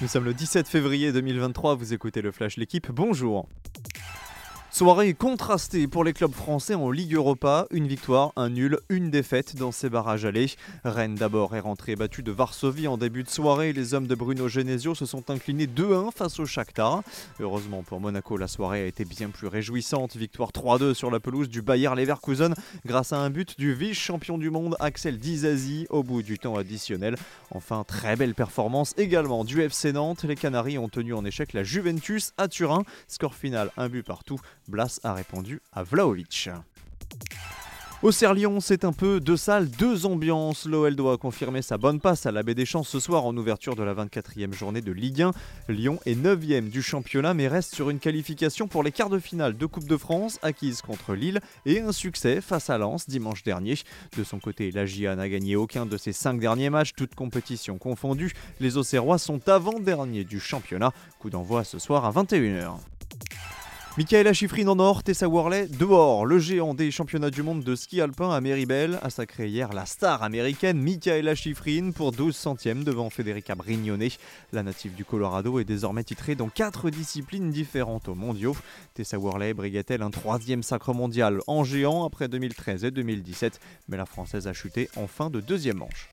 Nous sommes le 17 février 2023, vous écoutez le Flash L'équipe, bonjour Soirée contrastée pour les clubs français en Ligue Europa. Une victoire, un nul, une défaite dans ces barrages allés. Rennes d'abord est rentré battu de Varsovie en début de soirée. Les hommes de Bruno Genesio se sont inclinés 2-1 face au Shakhtar. Heureusement pour Monaco, la soirée a été bien plus réjouissante. Victoire 3-2 sur la pelouse du Bayer Leverkusen grâce à un but du vice-champion du monde Axel Dizazi au bout du temps additionnel. Enfin, très belle performance également du FC Nantes. Les Canaries ont tenu en échec la Juventus à Turin. Score final, un but partout. Blas a répondu à Vlaovic. Au Serlion, c'est un peu deux salles, deux ambiances. L'OL doit confirmer sa bonne passe à la Baie des Champs ce soir en ouverture de la 24e journée de Ligue 1. Lyon est 9e du championnat mais reste sur une qualification pour les quarts de finale de Coupe de France acquise contre Lille et un succès face à Lens dimanche dernier. De son côté, la GIA n'a gagné aucun de ses cinq derniers matchs, toutes compétitions confondues. Les Auxerrois sont avant-derniers du championnat. Coup d'envoi ce soir à 21h. Michaela Schifrin en or, Tessa Worley dehors. Le géant des championnats du monde de ski alpin à Meribel a sacré hier la star américaine Michaela Schifrin pour 12 centièmes devant Federica Brignone. La native du Colorado est désormais titrée dans 4 disciplines différentes aux mondiaux. Tessa Worley briguait-elle un troisième sacre mondial en géant après 2013 et 2017, mais la française a chuté en fin de deuxième manche.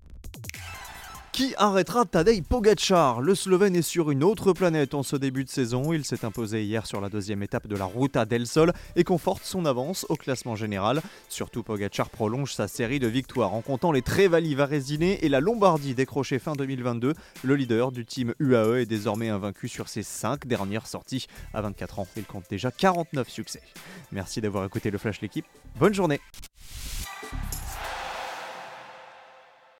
Qui arrêtera Tadej Pogacar? Le Slovène est sur une autre planète en ce début de saison. Il s'est imposé hier sur la deuxième étape de la Ruta del Sol et conforte son avance au classement général. Surtout Pogacar prolonge sa série de victoires en comptant les Trevali Varesine et la Lombardie décrochée fin 2022. Le leader du team UAE est désormais invaincu sur ses 5 dernières sorties. À 24 ans, il compte déjà 49 succès. Merci d'avoir écouté le Flash l'équipe. Bonne journée